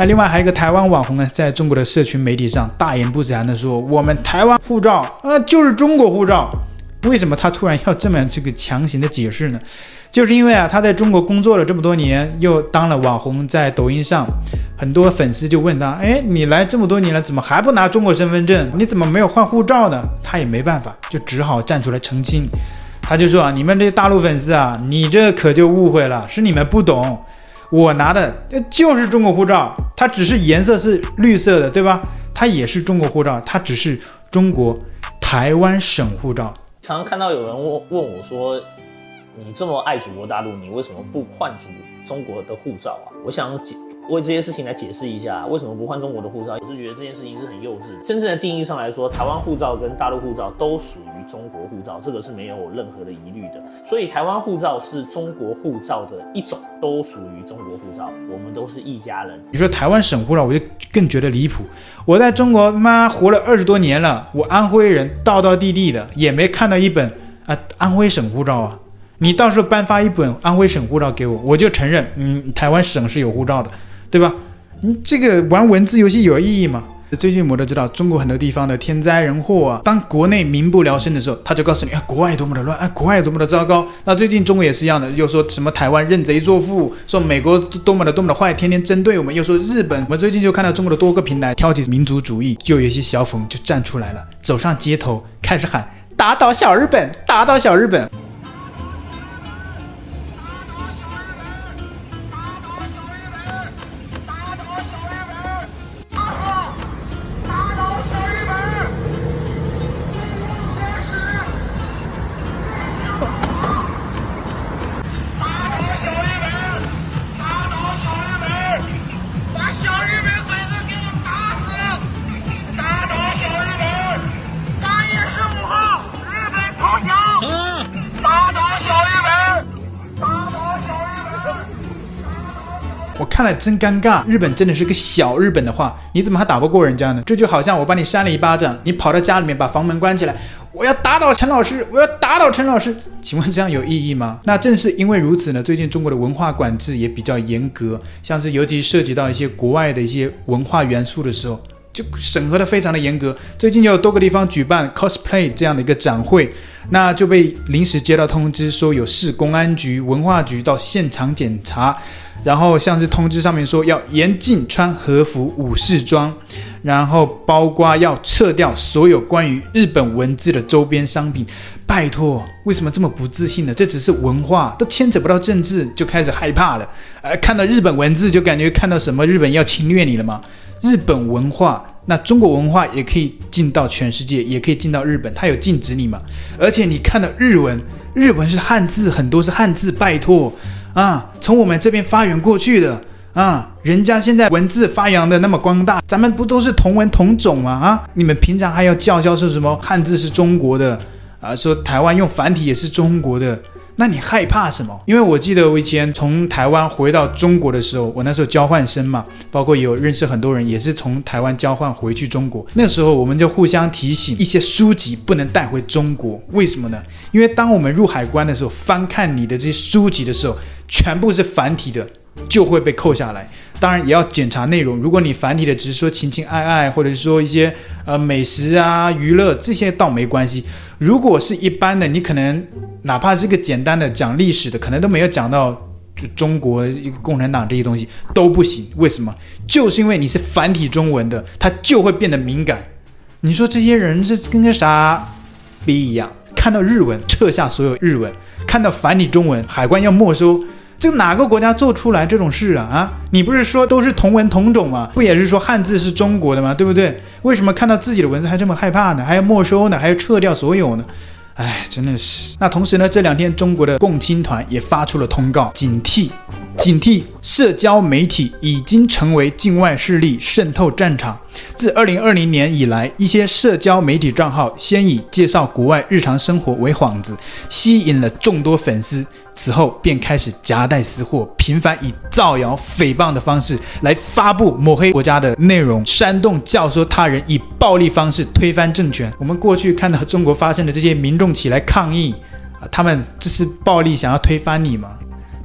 那另外还有一个台湾网红呢，在中国的社群媒体上大言不惭地说：“我们台湾护照啊，就是中国护照。”为什么他突然要这么这个强行的解释呢？就是因为啊，他在中国工作了这么多年，又当了网红，在抖音上，很多粉丝就问他：“哎，你来这么多年了，怎么还不拿中国身份证？你怎么没有换护照呢？”他也没办法，就只好站出来澄清。他就说啊：“你们这些大陆粉丝啊，你这可就误会了，是你们不懂，我拿的就是中国护照，它只是颜色是绿色的，对吧？它也是中国护照，它只是中国台湾省护照。”常常看到有人问问我说。你这么爱祖国大陆，你为什么不换祖中国的护照啊？我想解为这些事情来解释一下，为什么不换中国的护照？我是觉得这件事情是很幼稚。真正的定义上来说，台湾护照跟大陆护照都属于中国护照，这个是没有任何的疑虑的。所以台湾护照是中国护照的一种，都属于中国护照，我们都是一家人。你说台湾省护照，我就更觉得离谱。我在中国妈活了二十多年了，我安徽人，道道地地的，也没看到一本啊安徽省护照啊。你到时候颁发一本安徽省护照给我，我就承认，嗯，台湾省是有护照的，对吧？你这个玩文字游戏有意义吗？最近我们都知道，中国很多地方的天灾人祸啊，当国内民不聊生的时候，他就告诉你，啊，国外多么的乱，啊，国外多么的糟糕。那最近中国也是一样的，又说什么台湾认贼作父，说美国多么的多么的坏，天天针对我们，又说日本。我们最近就看到中国的多个平台挑起民族主义，就有一些小粉就站出来了，走上街头开始喊，打倒小日本，打倒小日本。我看了真尴尬，日本真的是个小日本的话，你怎么还打不过人家呢？这就好像我把你扇了一巴掌，你跑到家里面把房门关起来，我要打倒陈老师，我要打倒陈老师，请问这样有意义吗？那正是因为如此呢，最近中国的文化管制也比较严格，像是尤其涉及到一些国外的一些文化元素的时候，就审核的非常的严格。最近就有多个地方举办 cosplay 这样的一个展会，那就被临时接到通知说有市公安局、文化局到现场检查。然后像是通知上面说要严禁穿和服武士装，然后包括要撤掉所有关于日本文字的周边商品。拜托，为什么这么不自信呢？这只是文化，都牵扯不到政治，就开始害怕了。呃，看到日本文字就感觉看到什么日本要侵略你了吗？日本文化，那中国文化也可以进到全世界，也可以进到日本，它有禁止你吗？而且你看到日文，日文是汉字，很多是汉字，拜托。啊，从我们这边发源过去的啊，人家现在文字发扬的那么光大，咱们不都是同文同种吗？啊，你们平常还要叫嚣说什么汉字是中国的啊，说台湾用繁体也是中国的，那你害怕什么？因为我记得我以前从台湾回到中国的时候，我那时候交换生嘛，包括有认识很多人也是从台湾交换回去中国，那时候我们就互相提醒一些书籍不能带回中国，为什么呢？因为当我们入海关的时候，翻看你的这些书籍的时候。全部是繁体的，就会被扣下来。当然也要检查内容。如果你繁体的只是说情情爱爱，或者是说一些呃美食啊、娱乐这些倒没关系。如果是一般的，你可能哪怕是个简单的讲历史的，可能都没有讲到中国一个共产党这些东西都不行。为什么？就是因为你是繁体中文的，它就会变得敏感。你说这些人是跟个啥逼一样？看到日文撤下所有日文，看到繁体中文海关要没收。这哪个国家做出来这种事啊？啊，你不是说都是同文同种吗？不也是说汉字是中国的吗？对不对？为什么看到自己的文字还这么害怕呢？还要没收呢？还要撤掉所有呢？哎，真的是。那同时呢，这两天中国的共青团也发出了通告，警惕，警惕，社交媒体已经成为境外势力渗透战场。自二零二零年以来，一些社交媒体账号先以介绍国外日常生活为幌子，吸引了众多粉丝。此后便开始夹带私货，频繁以造谣、诽谤的方式来发布抹黑国家的内容，煽动教唆他人以暴力方式推翻政权。我们过去看到中国发生的这些民众起来抗议，啊，他们这是暴力想要推翻你吗？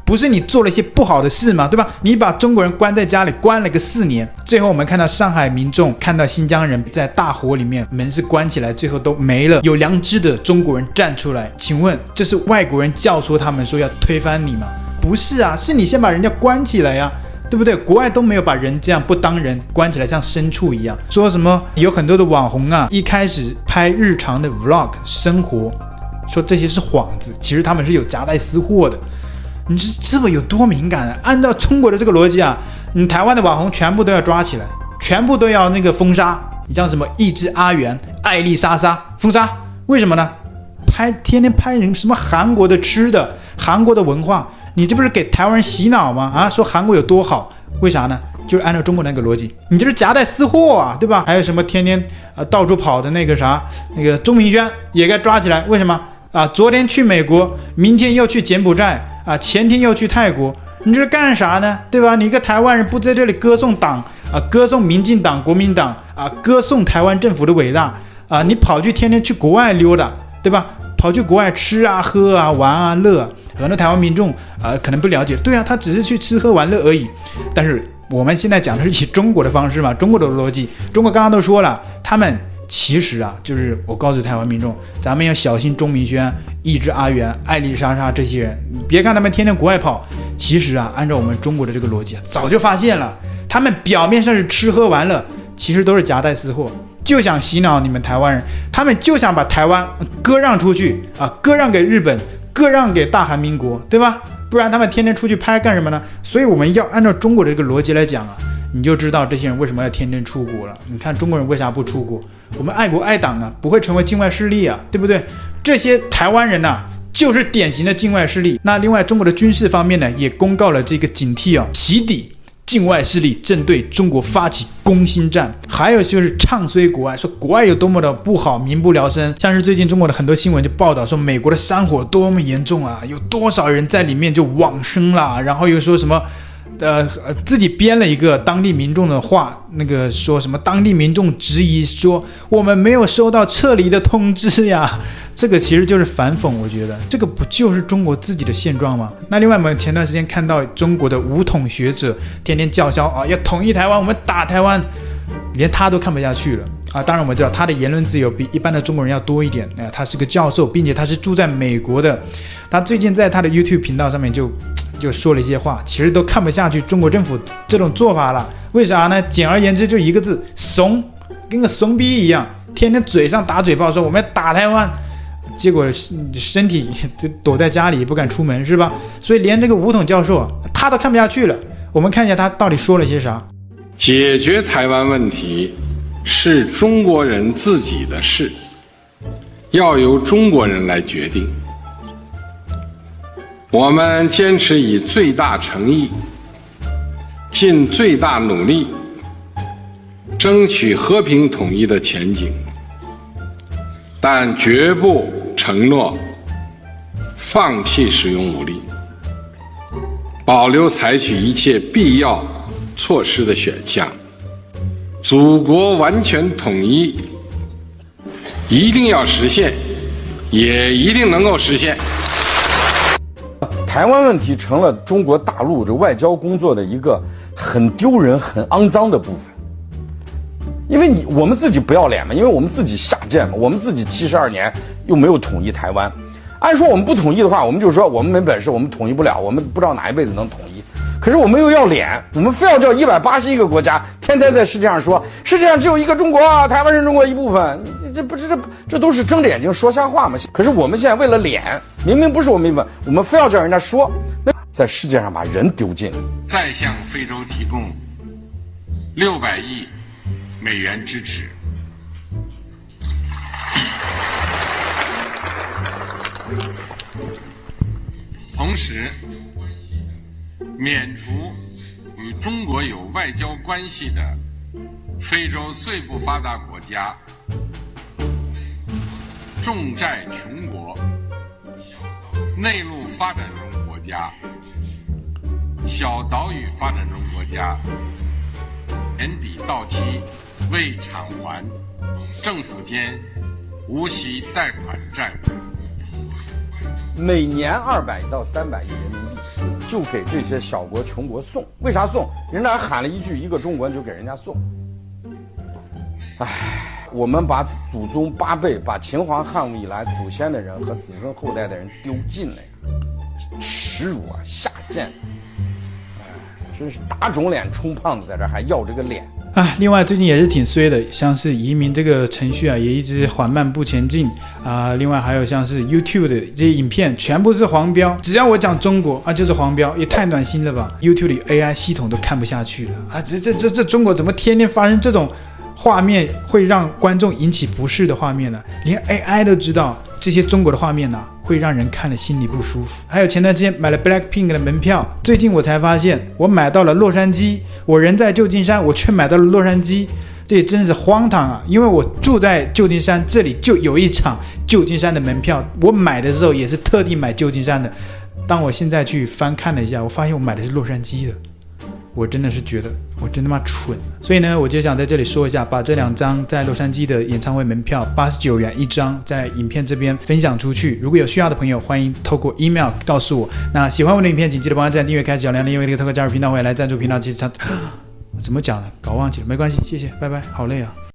不是你做了一些不好的事吗？对吧？你把中国人关在家里关了个四年，最后我们看到上海民众看到新疆人在大火里面，门是关起来，最后都没了。有良知的中国人站出来，请问这是外国人教唆他们说要推翻你吗？不是啊，是你先把人家关起来呀、对不对？国外都没有把人这样不当人关起来，像牲畜一样。说什么有很多的网红啊，一开始拍日常的 vlog 生活，说这些是幌子，其实他们是有夹带私货的。你这这么有多敏感啊？按照中国的这个逻辑啊，你台湾的网红全部都要抓起来，全部都要那个封杀。你像什么一只阿元、艾丽莎莎封杀，为什么呢？拍天天拍人什么韩国的吃的，韩国的文化。你这不是给台湾人洗脑吗？啊，说韩国有多好，为啥呢？就是按照中国那个逻辑，你这是夹带私货啊，对吧？还有什么天天啊到处跑的那个啥，那个钟明轩也该抓起来。为什么啊？昨天去美国，明天又去柬埔寨啊，前天又去泰国，你这是干啥呢？对吧？你一个台湾人不在这里歌颂党啊，歌颂民进党、国民党啊，歌颂台湾政府的伟大啊，你跑去天天去国外溜达，对吧？跑去国外吃啊、喝啊、玩啊、乐啊。很多台湾民众啊、可能不了解，对啊，他只是去吃喝玩乐而已。但是我们现在讲的是以中国的方式嘛，中国的逻辑。中国刚刚都说了，他们其实啊，就是我告诉台湾民众，咱们要小心钟明轩、一只阿元、艾丽莎莎这些人。你别看他们天天国外跑，其实啊，按照我们中国的这个逻辑，早就发现了，他们表面上是吃喝玩乐，其实都是夹带私货，就想洗脑你们台湾人，他们就想把台湾割让出去啊，割让给日本。割让给大韩民国，对吧？不然他们天天出去拍干什么呢？所以我们要按照中国的这个逻辑来讲啊，你就知道这些人为什么要天天出国了。你看中国人为啥不出国？我们爱国爱党啊，不会成为境外势力啊，对不对？这些台湾人呐，就是典型的境外势力。那另外，中国的军事方面呢，也公告了这个警惕啊，起底。境外势力正对中国发起攻心战，还有就是唱衰国外，说国外有多么的不好，民不聊生。像是最近中国的很多新闻就报道说，美国的山火多么严重啊，有多少人在里面就往生了，然后又说什么。呃，自己编了一个当地民众的话，那个说什么？当地民众质疑说，我们没有收到撤离的通知呀，这个其实就是反讽。我觉得这个不就是中国自己的现状吗？那另外，我们前段时间看到中国的武统学者天天叫嚣啊，要统一台湾，我们打台湾，连他都看不下去了啊。当然，我们知道他的言论自由比一般的中国人要多一点。啊，他是个教授，并且他是住在美国的。他最近在他的 YouTube 频道上面就。就说了一些话，其实都看不下去中国政府这种做法了。为啥呢？简而言之，就一个字：怂，跟个怂逼一样，天天嘴上打嘴炮说我们要打台湾，结果身体就躲在家里不敢出门，是吧？所以连这个武统教授他都看不下去了。我们看一下他到底说了些啥。解决台湾问题是中国人自己的事，要由中国人来决定。我们坚持以最大诚意、尽最大努力，争取和平统一的前景，但绝不承诺放弃使用武力，保留采取一切必要措施的选项。祖国完全统一一定要实现，也一定能够实现。台湾问题成了中国大陆这外交工作的一个很丢人、很肮脏的部分，因为你我们自己不要脸嘛，因为我们自己下贱嘛，我们自己七十二年又没有统一台湾，按说我们不统一的话，我们就说我们没本事，我们统一不了，我们不知道哪一辈子能统一。可是我们又要脸，我们非要叫一百八十一个国家天天在世界上说世界上只有一个中国，台湾是中国一部分，这这不是这这都是睁着眼睛说瞎话吗？可是我们现在为了脸，明明不是我们一部分，我们非要叫人家说，那在世界上把人丢尽。再向非洲提供六百亿美元支持，同时。免除与中国有外交关系的非洲最不发达国家、重债穷国、内陆发展中国家、小岛屿发展中国家年底到期未偿还政府间无息贷款债务，每年二百到三百亿人民币。就给这些小国穷国送。为啥送？人家喊了一句“一个中国”，就给人家送。唉，我们把祖宗八辈、把秦皇汉武以来祖先的人和子孙后代的人丢尽了呀，耻辱啊，下贱！唉，真是打肿脸充胖子，在这还要这个脸。啊，另外最近也是挺衰的，像是移民这个程序啊，也一直缓慢不前进啊。另外还有像是 YouTube 的这些影片，全部是黄标，只要我讲中国啊，就是黄标，也太暖心了吧！YouTube 里 AI 系统都看不下去了啊，这这这这中国怎么天天发生这种画面会让观众引起不适的画面呢？连 AI 都知道这些中国的画面呢、会让人看了心里不舒服。还有前段时间买了 Blackpink 的门票，最近我才发现我买到了洛杉矶，我人在旧金山，我却买到了洛杉矶，这也真是荒唐啊！因为我住在旧金山，这里就有一场旧金山的门票，我买的时候也是特地买旧金山的。当我现在去翻看了一下，我发现我买的是洛杉矶的。我真的是觉得我真他妈蠢，所以呢，我就想在这里说一下，把这两张在洛杉矶的演唱会门票，八十九元一张，在影片这边分享出去。如果有需要的朋友，欢迎透过 email 告诉我。那喜欢我的影片，请记得帮我赞、订阅、开小铃铃，因为这个透过加入频道会来赞助频道。其实他怎么讲呢？搞忘记了，没关系，谢谢，拜拜，好累啊。